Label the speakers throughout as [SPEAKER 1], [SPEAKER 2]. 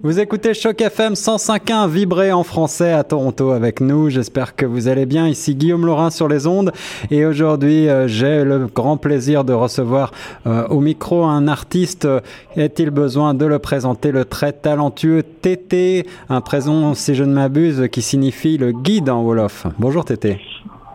[SPEAKER 1] Vous écoutez Choc FM 105.1 vibrer en français à Toronto avec nous. J'espère que vous allez bien. Ici Guillaume Laurin sur les ondes. Et aujourd'hui, euh, j'ai le grand plaisir de recevoir euh, au micro un artiste. Est-il besoin de le présenter Le très talentueux Tété, un prénom, si je ne m'abuse, qui signifie le guide en Wolof. Bonjour Tété.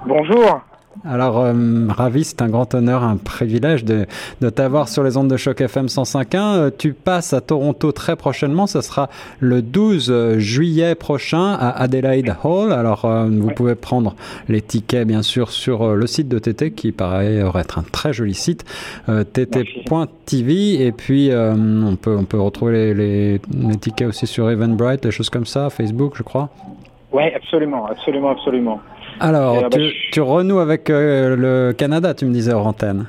[SPEAKER 2] Bonjour.
[SPEAKER 1] Alors, euh, ravi, c'est un grand honneur, un privilège de, de t'avoir sur les ondes de choc FM 105.1. Euh, tu passes à Toronto très prochainement, ce sera le 12 juillet prochain à Adelaide Hall. Alors, euh, vous pouvez prendre les tickets, bien sûr, sur le site de TT, qui paraît être un très joli site, tt.tv. Et puis, on, peut, on peut retrouver les, les, les tickets aussi sur Eventbrite, des choses comme ça, Facebook, je crois.
[SPEAKER 2] Oui, absolument, absolument, absolument.
[SPEAKER 1] Alors, tu, bah, tu, renoues avec euh, le Canada, tu me disais hors antenne.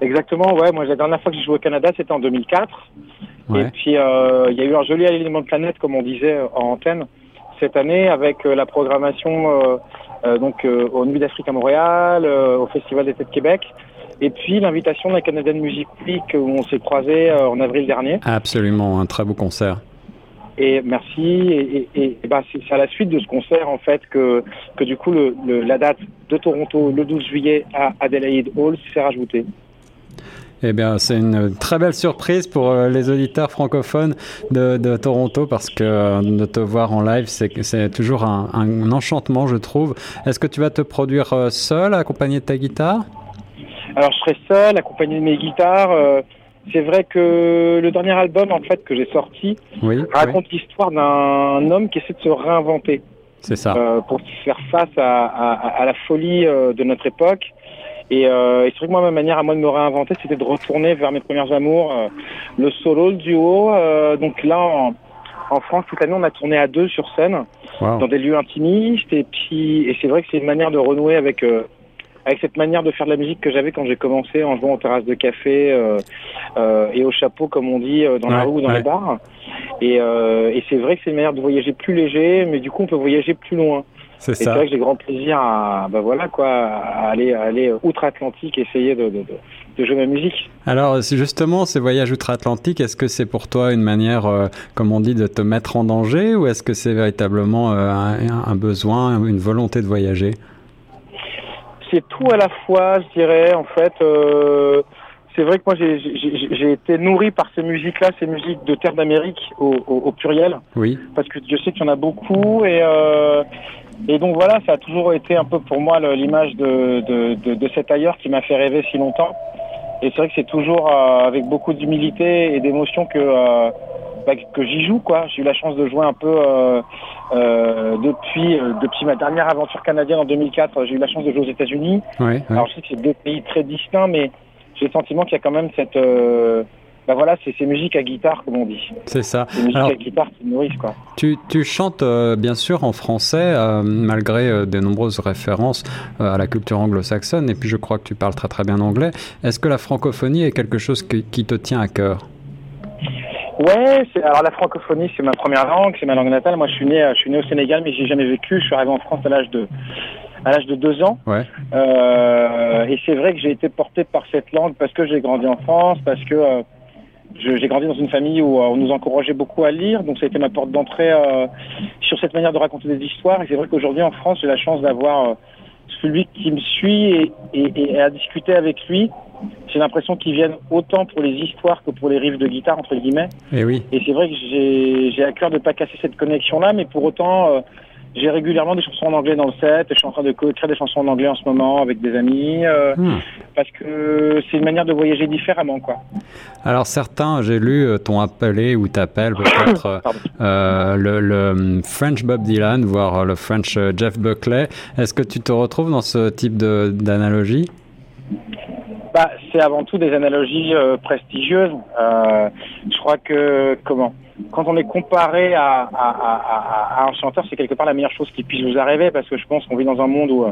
[SPEAKER 2] Exactement, ouais. Moi, la dernière fois que j'ai joué au Canada, c'était en 2004. Et puis, euh, il y a eu un joli alignement de planète, comme on disait en antenne, cette année, avec euh, la programmation donc au Nuit d'Afrique à Montréal, au Festival d'été de Québec. Et puis l'invitation de la Canadian Music Week où on s'est croisés en avril dernier.
[SPEAKER 1] Absolument, un très beau concert.
[SPEAKER 2] Et merci. Et, et, et bah, c'est à la suite de ce concert en fait que, que du coup le, le, la date de Toronto le 12 juillet à Adelaide Hall s'est rajoutée.
[SPEAKER 1] Eh bien, c'est une très belle surprise pour euh, les auditeurs francophones de, de Toronto parce que euh, de te voir en live, c'est toujours un, un, enchantement, je trouve. Est-ce que tu vas te produire euh, seul, accompagné de ta guitare?
[SPEAKER 2] Alors, je serai seul, accompagné de mes guitares. Euh, c'est vrai que le dernier album en fait que j'ai sorti
[SPEAKER 1] oui,
[SPEAKER 2] raconte oui. l'histoire d'un homme qui essaie de se réinventer.
[SPEAKER 1] C'est ça.
[SPEAKER 2] Euh, pour faire face à, à, à la folie euh, de notre époque. Et, euh, et c'est vrai que moi, ma manière à moi de me réinventer, c'était de retourner vers mes premiers amours, euh, le solo, le duo. Donc là, en, en France, toute l'année, on a tourné à deux sur scène,
[SPEAKER 1] wow.
[SPEAKER 2] dans des lieux intimistes. Et puis, et c'est vrai que c'est une manière de renouer avec avec cette manière de faire de la musique que j'avais quand j'ai commencé en jouant aux terrasses de café euh, euh, et au chapeau, comme on dit, dans
[SPEAKER 1] ouais,
[SPEAKER 2] la rue ou dans
[SPEAKER 1] ouais.
[SPEAKER 2] les bars. Et, euh, et c'est vrai que c'est une manière de voyager plus léger, mais du coup, on peut voyager plus loin.
[SPEAKER 1] C'est
[SPEAKER 2] ça. C'est vrai que j'ai grand plaisir à, bah voilà quoi, à aller, à aller outre-Atlantique, essayer de, de, de, de, jouer ma musique.
[SPEAKER 1] Alors, justement, ces voyages outre-Atlantique, est-ce que c'est pour toi une manière, euh, comme on dit, de te mettre en danger, ou est-ce que c'est véritablement euh, un, un besoin, une volonté de voyager?
[SPEAKER 2] C'est tout à la fois, je dirais. En fait, euh, c'est vrai que moi, j'ai été nourri par ces musiques-là, ces musiques de terre d'Amérique au, au, au, pluriel.
[SPEAKER 1] Oui.
[SPEAKER 2] Parce que je sais qu'il y en a beaucoup et euh, et donc voilà, ça a toujours été un peu pour moi l'image de, de, de, de, cet ailleurs qui m'a fait rêver si longtemps. Et c'est vrai que c'est toujours euh, avec beaucoup d'humilité et d'émotion que bah, que j'y joue quoi. J'ai eu la chance de jouer un peu euh, euh, depuis euh, depuis ma dernière aventure canadienne en 2004. J'ai eu la chance de jouer aux États-Unis.
[SPEAKER 1] Ouais, ouais.
[SPEAKER 2] Alors je sais que c'est deux pays très distincts, mais j'ai le sentiment qu'il y a quand même cette bah voilà, c'est ces musiques à guitare, comme on dit.
[SPEAKER 1] C'est ça.
[SPEAKER 2] Ces musiques Alors, à guitare qui nourrissent, quoi.
[SPEAKER 1] Tu, tu chantes euh, bien sûr en français, euh, malgré euh, de nombreuses références à la culture anglo-saxonne, et puis je crois que tu parles très très bien anglais. Est-ce que la francophonie est quelque chose qui te tient à cœur?
[SPEAKER 2] Ouais, alors la francophonie c'est ma première langue, c'est ma langue natale. Moi je suis né, je suis né au Sénégal, mais j'ai jamais vécu. Je suis arrivé en France à l'âge de à l'âge de deux ans.
[SPEAKER 1] Ouais.
[SPEAKER 2] Euh, et c'est vrai que j'ai été porté par cette langue parce que j'ai grandi en France, parce que euh, j'ai grandi dans une famille où euh, on nous encourageait beaucoup à lire, donc ça a été ma porte d'entrée euh, sur cette manière de raconter des histoires. Et c'est vrai qu'aujourd'hui en France, j'ai la chance d'avoir euh, celui qui me suit et, et, et à discuter avec lui. J'ai l'impression qu'ils viennent autant pour les histoires que pour les riffs de guitare entre guillemets.
[SPEAKER 1] Et Eh oui.
[SPEAKER 2] Et c'est vrai que j'ai à cœur de pas casser cette connexion là, mais pour autant euh, j'ai régulièrement des chansons en anglais dans le set. Je suis en train de écrire des chansons en anglais en ce moment avec des amis euh, hmm. parce que c'est une manière de voyager différemment, quoi.
[SPEAKER 1] Alors certains, j'ai lu, euh, t'ont appelé ou t'appellent peut-être euh, le, le, French Bob Dylan, voire le French Jeff Buckley. Est-ce que tu te retrouves dans ce type d'analogie?
[SPEAKER 2] Bah, c'est avant tout des analogies euh, prestigieuses. Je crois que comment? Quand on est comparé à, à, à, à un chanteur, c'est quelque part la meilleure chose qui puisse vous arriver parce que je pense qu'on vit dans un monde où,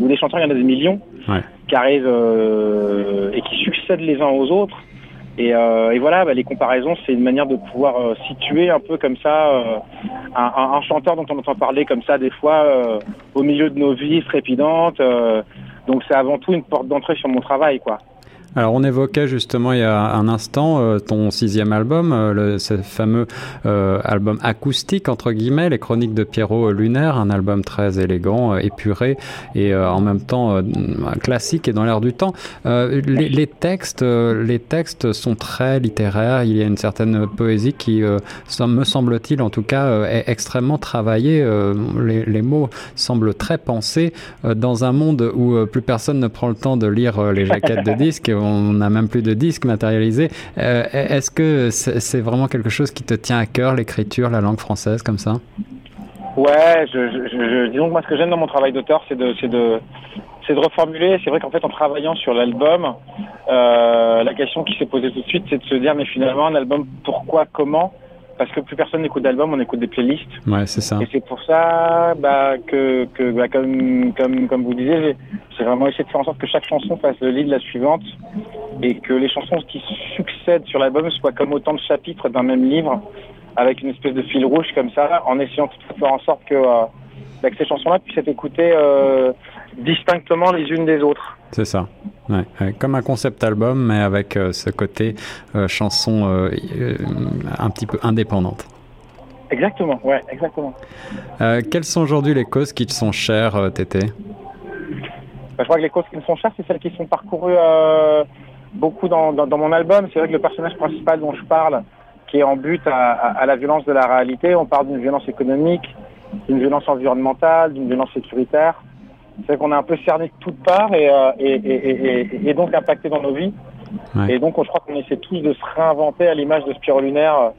[SPEAKER 2] où des chanteurs, il y en a des millions
[SPEAKER 1] ouais.
[SPEAKER 2] qui arrivent euh, et qui succèdent les uns aux autres. Et, euh, et voilà, bah, les comparaisons, c'est une manière de pouvoir euh, situer un peu comme ça euh, un, un, un, chanteur dont on entend parler comme ça des fois euh, au milieu de nos vies trépidantes. Euh, donc c'est avant tout une porte d'entrée sur mon travail, quoi.
[SPEAKER 1] Alors on évoquait justement il y a un instant euh, ton sixième album, euh, le, ce fameux euh, album acoustique entre guillemets, les chroniques de Pierrot Lunaire, un album très élégant, épuré et en même temps classique et dans l'air du temps. Les, les, textes, les textes sont très littéraires. Il y a une certaine poésie qui, me semble-t-il en tout cas, est extrêmement travaillée. Les, les, mots semblent très pensés dans un monde où plus personne ne prend le temps de lire les jaquettes de disques on n'a même plus de disques matérialisés. Euh, est-ce que c'est vraiment quelque chose qui te tient à cœur, l'écriture, la langue française, comme ça?
[SPEAKER 2] Ouais, disons que moi, ce que j'aime dans mon travail d'auteur, c'est de, de, de reformuler. C'est vrai qu'en fait, en travaillant sur l'album, euh, la question qui s'est posée tout de suite, c'est de se dire, mais finalement, un album, pourquoi, comment? Parce que plus personne n'écoute d'albums, on écoute des playlists.
[SPEAKER 1] Ouais, c'est ça.
[SPEAKER 2] Et c'est pour ça bah, que, que bah, comme, comme, comme vous disiez, j'ai vraiment essayé de faire en sorte que chaque chanson fasse le lit de la suivante et que les chansons qui succèdent sur l'album soient comme autant de chapitres d'un même livre avec une espèce de fil rouge comme ça, en essayant de faire en sorte que, euh, bah, que ces chansons-là puissent être écoutées euh, distinctement les unes des autres.
[SPEAKER 1] C'est ça. Ouais, comme un concept album, mais avec euh, ce côté euh, chanson euh, un petit peu indépendante.
[SPEAKER 2] Exactement, ouais, exactement.
[SPEAKER 1] quelles sont aujourd'hui les causes qui te sont chères, Tété? Bah,
[SPEAKER 2] Je crois que les causes qui me sont chères, c'est celles qui sont parcourues beaucoup dans, dans, mon album. C'est vrai que le personnage principal dont je parle, qui est en but à, à la violence de la réalité, on parle d'une violence économique, d'une violence environnementale, d'une violence sécuritaire c'est qu'on est un peu cerné de toutes parts et, euh, et, et, et, donc impacté dans nos vies. Et donc, je crois qu'on essaie tous de se réinventer à l'image de Spiro Lunaire euh,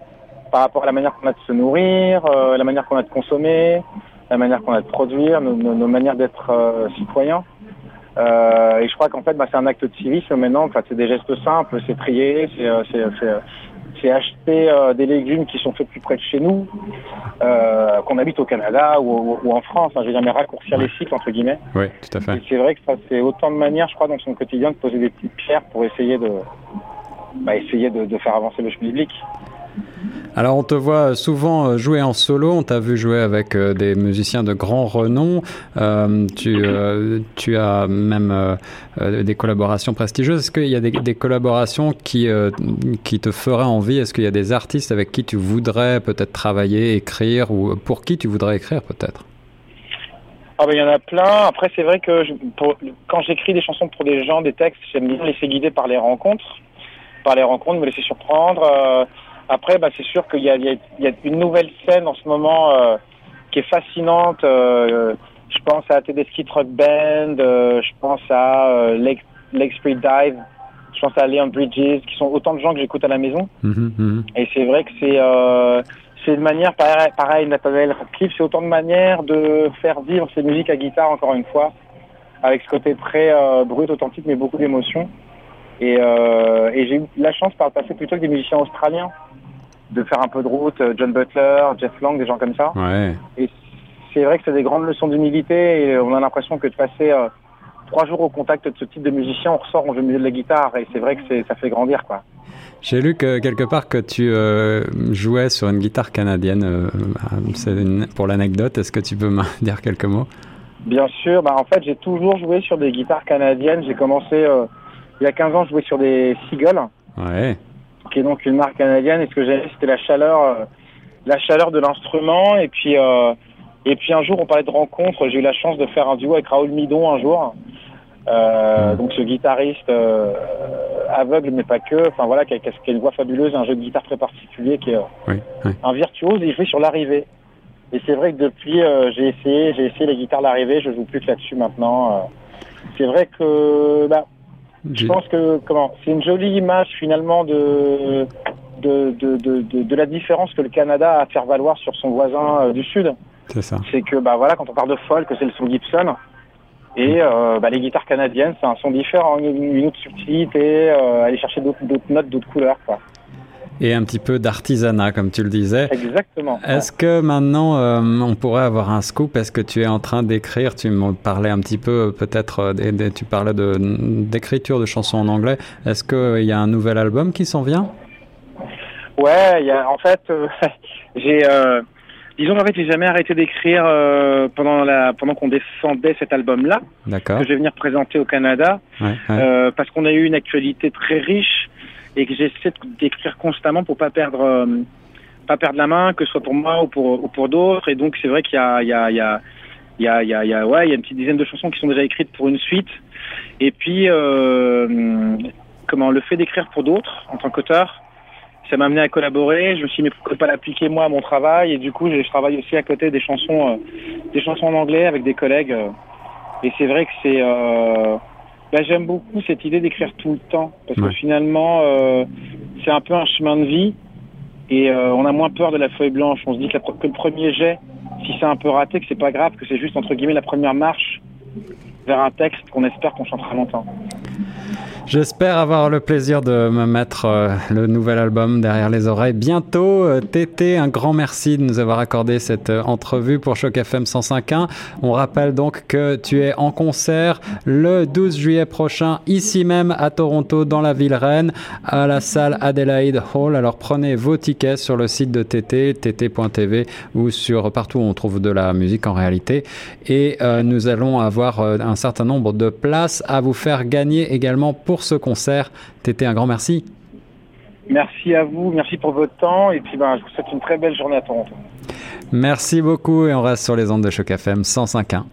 [SPEAKER 2] par rapport à la manière qu'on a de se nourrir, euh, la manière qu'on a de consommer, la manière qu'on a de produire, nos, nos, manières d'être citoyens. et je crois qu'en fait, bah, c'est un acte de civisme maintenant. Enfin, c'est des gestes simples, c'est trier, c'est c'est acheter euh, des légumes qui sont faits plus près de chez nous, euh, qu'on habite au Canada ou, en France. Hein, je vais jamais raccourcir les cycles, entre guillemets.
[SPEAKER 1] Oui, tout à fait.
[SPEAKER 2] c'est vrai que ça, c'est autant de manières, je crois, dans son quotidien de poser des petites pierres pour essayer de, bah, essayer de, de faire avancer le public.
[SPEAKER 1] Alors on te voit souvent euh, jouer en solo, on t'a vu jouer avec euh, des musiciens de grand renom, euh, tu, as même des collaborations prestigieuses. Est-ce qu'il y a des, collaborations qui, qui te feraient envie? Est-ce qu'il y a des artistes avec qui tu voudrais peut-être travailler, écrire, ou pour qui tu voudrais écrire peut-être?
[SPEAKER 2] Ah ben il y en a plein. Après c'est vrai que quand j'écris des chansons pour des gens, des textes, j'aime bien laisser guider par les rencontres, par les rencontres, me laisser surprendre. Après, bah, c'est sûr qu'il y, y, a, une nouvelle scène en ce moment euh, qui est fascinante. Euh, je pense à Tedeschi Truck Band, euh, je pense à Lake, Lake, Street Dive, je pense à Leon Bridges, qui sont autant de gens que j'écoute à la maison.
[SPEAKER 1] Mhm, mhm.
[SPEAKER 2] Et c'est vrai que c'est c'est une manière, pareil, pareil Nathaniel Radcliffe, c'est autant de manières de faire vivre ces musiques à guitare, encore une fois, avec ce côté très brut, authentique, mais beaucoup d'émotions. Et, et j'ai eu la chance par le passé plutôt que des musiciens australiens de faire un peu de route, euh, John Butler, Jeff Long, des gens comme ça.
[SPEAKER 1] Ouais.
[SPEAKER 2] Et c'est vrai que c'est des grandes leçons d'humilité et on a l'impression que de passer euh, trois jours au contact de ce type de musicien, on ressort, on joue mieux de la guitare et c'est vrai que ça fait grandir quoi.
[SPEAKER 1] J'ai lu que quelque part que tu euh, jouais sur une guitare canadienne. pour l'anecdote, est-ce que tu peux me dire quelques mots?
[SPEAKER 2] Bien sûr. Bah, en fait, j'ai toujours joué sur des guitares canadiennes. J'ai commencé il y a 15 ans, je jouais sur des Seagull.
[SPEAKER 1] Ouais
[SPEAKER 2] qui est donc une marque canadienne. Et ce que j'aimais, c'était la chaleur, euh, la chaleur de l'instrument. Et puis, euh, et puis un jour, on parlait de rencontre. J'ai eu la chance de faire un duo avec Raoul Midon un jour. Euh, hmm. donc ce guitariste aveugle mais pas que, enfin voilà, qui a, qui a, une voix fabuleuse, un jeu de guitare très particulier, qui est un virtuose et il jouait sur l'arrivée. Et c'est vrai que depuis j'ai essayé, j'ai essayé les guitares l'arrivée, je joue plus que là-dessus maintenant. c'est vrai que bah, je pense que comment c'est une jolie image finalement de de, de, de, de, la différence que le Canada a à faire valoir sur son voisin euh, du Sud.
[SPEAKER 1] C'est ça.
[SPEAKER 2] C'est que bah voilà, quand on parle de folk, c'est le son Gibson. Et euh, bah, les guitares canadiennes, c'est un son différent, une, autre subtilité, euh, aller chercher d'autres notes, d'autres couleurs. Quoi
[SPEAKER 1] et un petit peu d'artisanat, comme tu le disais.
[SPEAKER 2] Exactement.
[SPEAKER 1] Est-ce que maintenant, euh, on pourrait avoir un scoop? Est-ce que tu es en train d'écrire? Tu me parlais un petit peu, peut-être, euh, tu parlais d'écriture de, chansons en anglais. Est-ce qu'il euh, y a un nouvel album qui s'en vient?
[SPEAKER 2] Ouais, y a, en fait, j'ai Disons qu'en fait, j'ai jamais arrêté d'écrire euh, pendant la pendant qu'on défendait cet album-là,
[SPEAKER 1] D'accord.
[SPEAKER 2] que je vais venir présenter au Canada,
[SPEAKER 1] Ouais, ouais.
[SPEAKER 2] euh, parce qu'on a eu une actualité très riche et que j'essaie d'écrire constamment pour pas perdre euh, pas perdre la main, que ce soit pour moi ou pour ou pour d'autres. Et donc c'est vrai qu'il y a il y a il y a il y a il y a, ouais il y a une petite dizaine de chansons qui sont déjà écrites pour une suite. Et puis euh, comment le fait d'écrire pour d'autres en tant qu'auteur ça m'a amené à collaborer. Je me suis dit, mais pourquoi pas l'appliquer moi à mon travail? Et du coup, je travaille aussi à côté des chansons, euh, des chansons en anglais avec des collègues. et c'est vrai que c'est, bah, j'aime beaucoup cette idée d'écrire tout le temps parce
[SPEAKER 1] Ouais.
[SPEAKER 2] que finalement, euh, c'est un peu un chemin de vie et euh, on a moins peur de la feuille blanche. On se dit que, la que le premier jet, si c'est un peu raté, que c'est pas grave, que c'est juste entre guillemets la première marche vers un texte qu'on espère qu'on chantera longtemps.
[SPEAKER 1] J'espère avoir le plaisir de me mettre euh, le nouvel album derrière les oreilles bientôt. Euh, Tété, un grand merci de nous avoir accordé cette euh, entrevue pour Choc FM 105.1. On rappelle donc que tu es en concert le 12 juillet prochain, ici même à Toronto, dans la ville reine, à la salle Adelaide Hall. Alors prenez vos tickets sur le site de Tété, tt.tv ou sur partout où on trouve de la musique en réalité. Et nous allons avoir un certain nombre de places à vous faire gagner également pour ce concert. Tété, un grand merci.
[SPEAKER 2] Merci à vous, merci pour votre temps et puis ben, je vous souhaite une très belle journée à Toronto.
[SPEAKER 1] Merci beaucoup et on reste sur les ondes de Choc FM 105.1.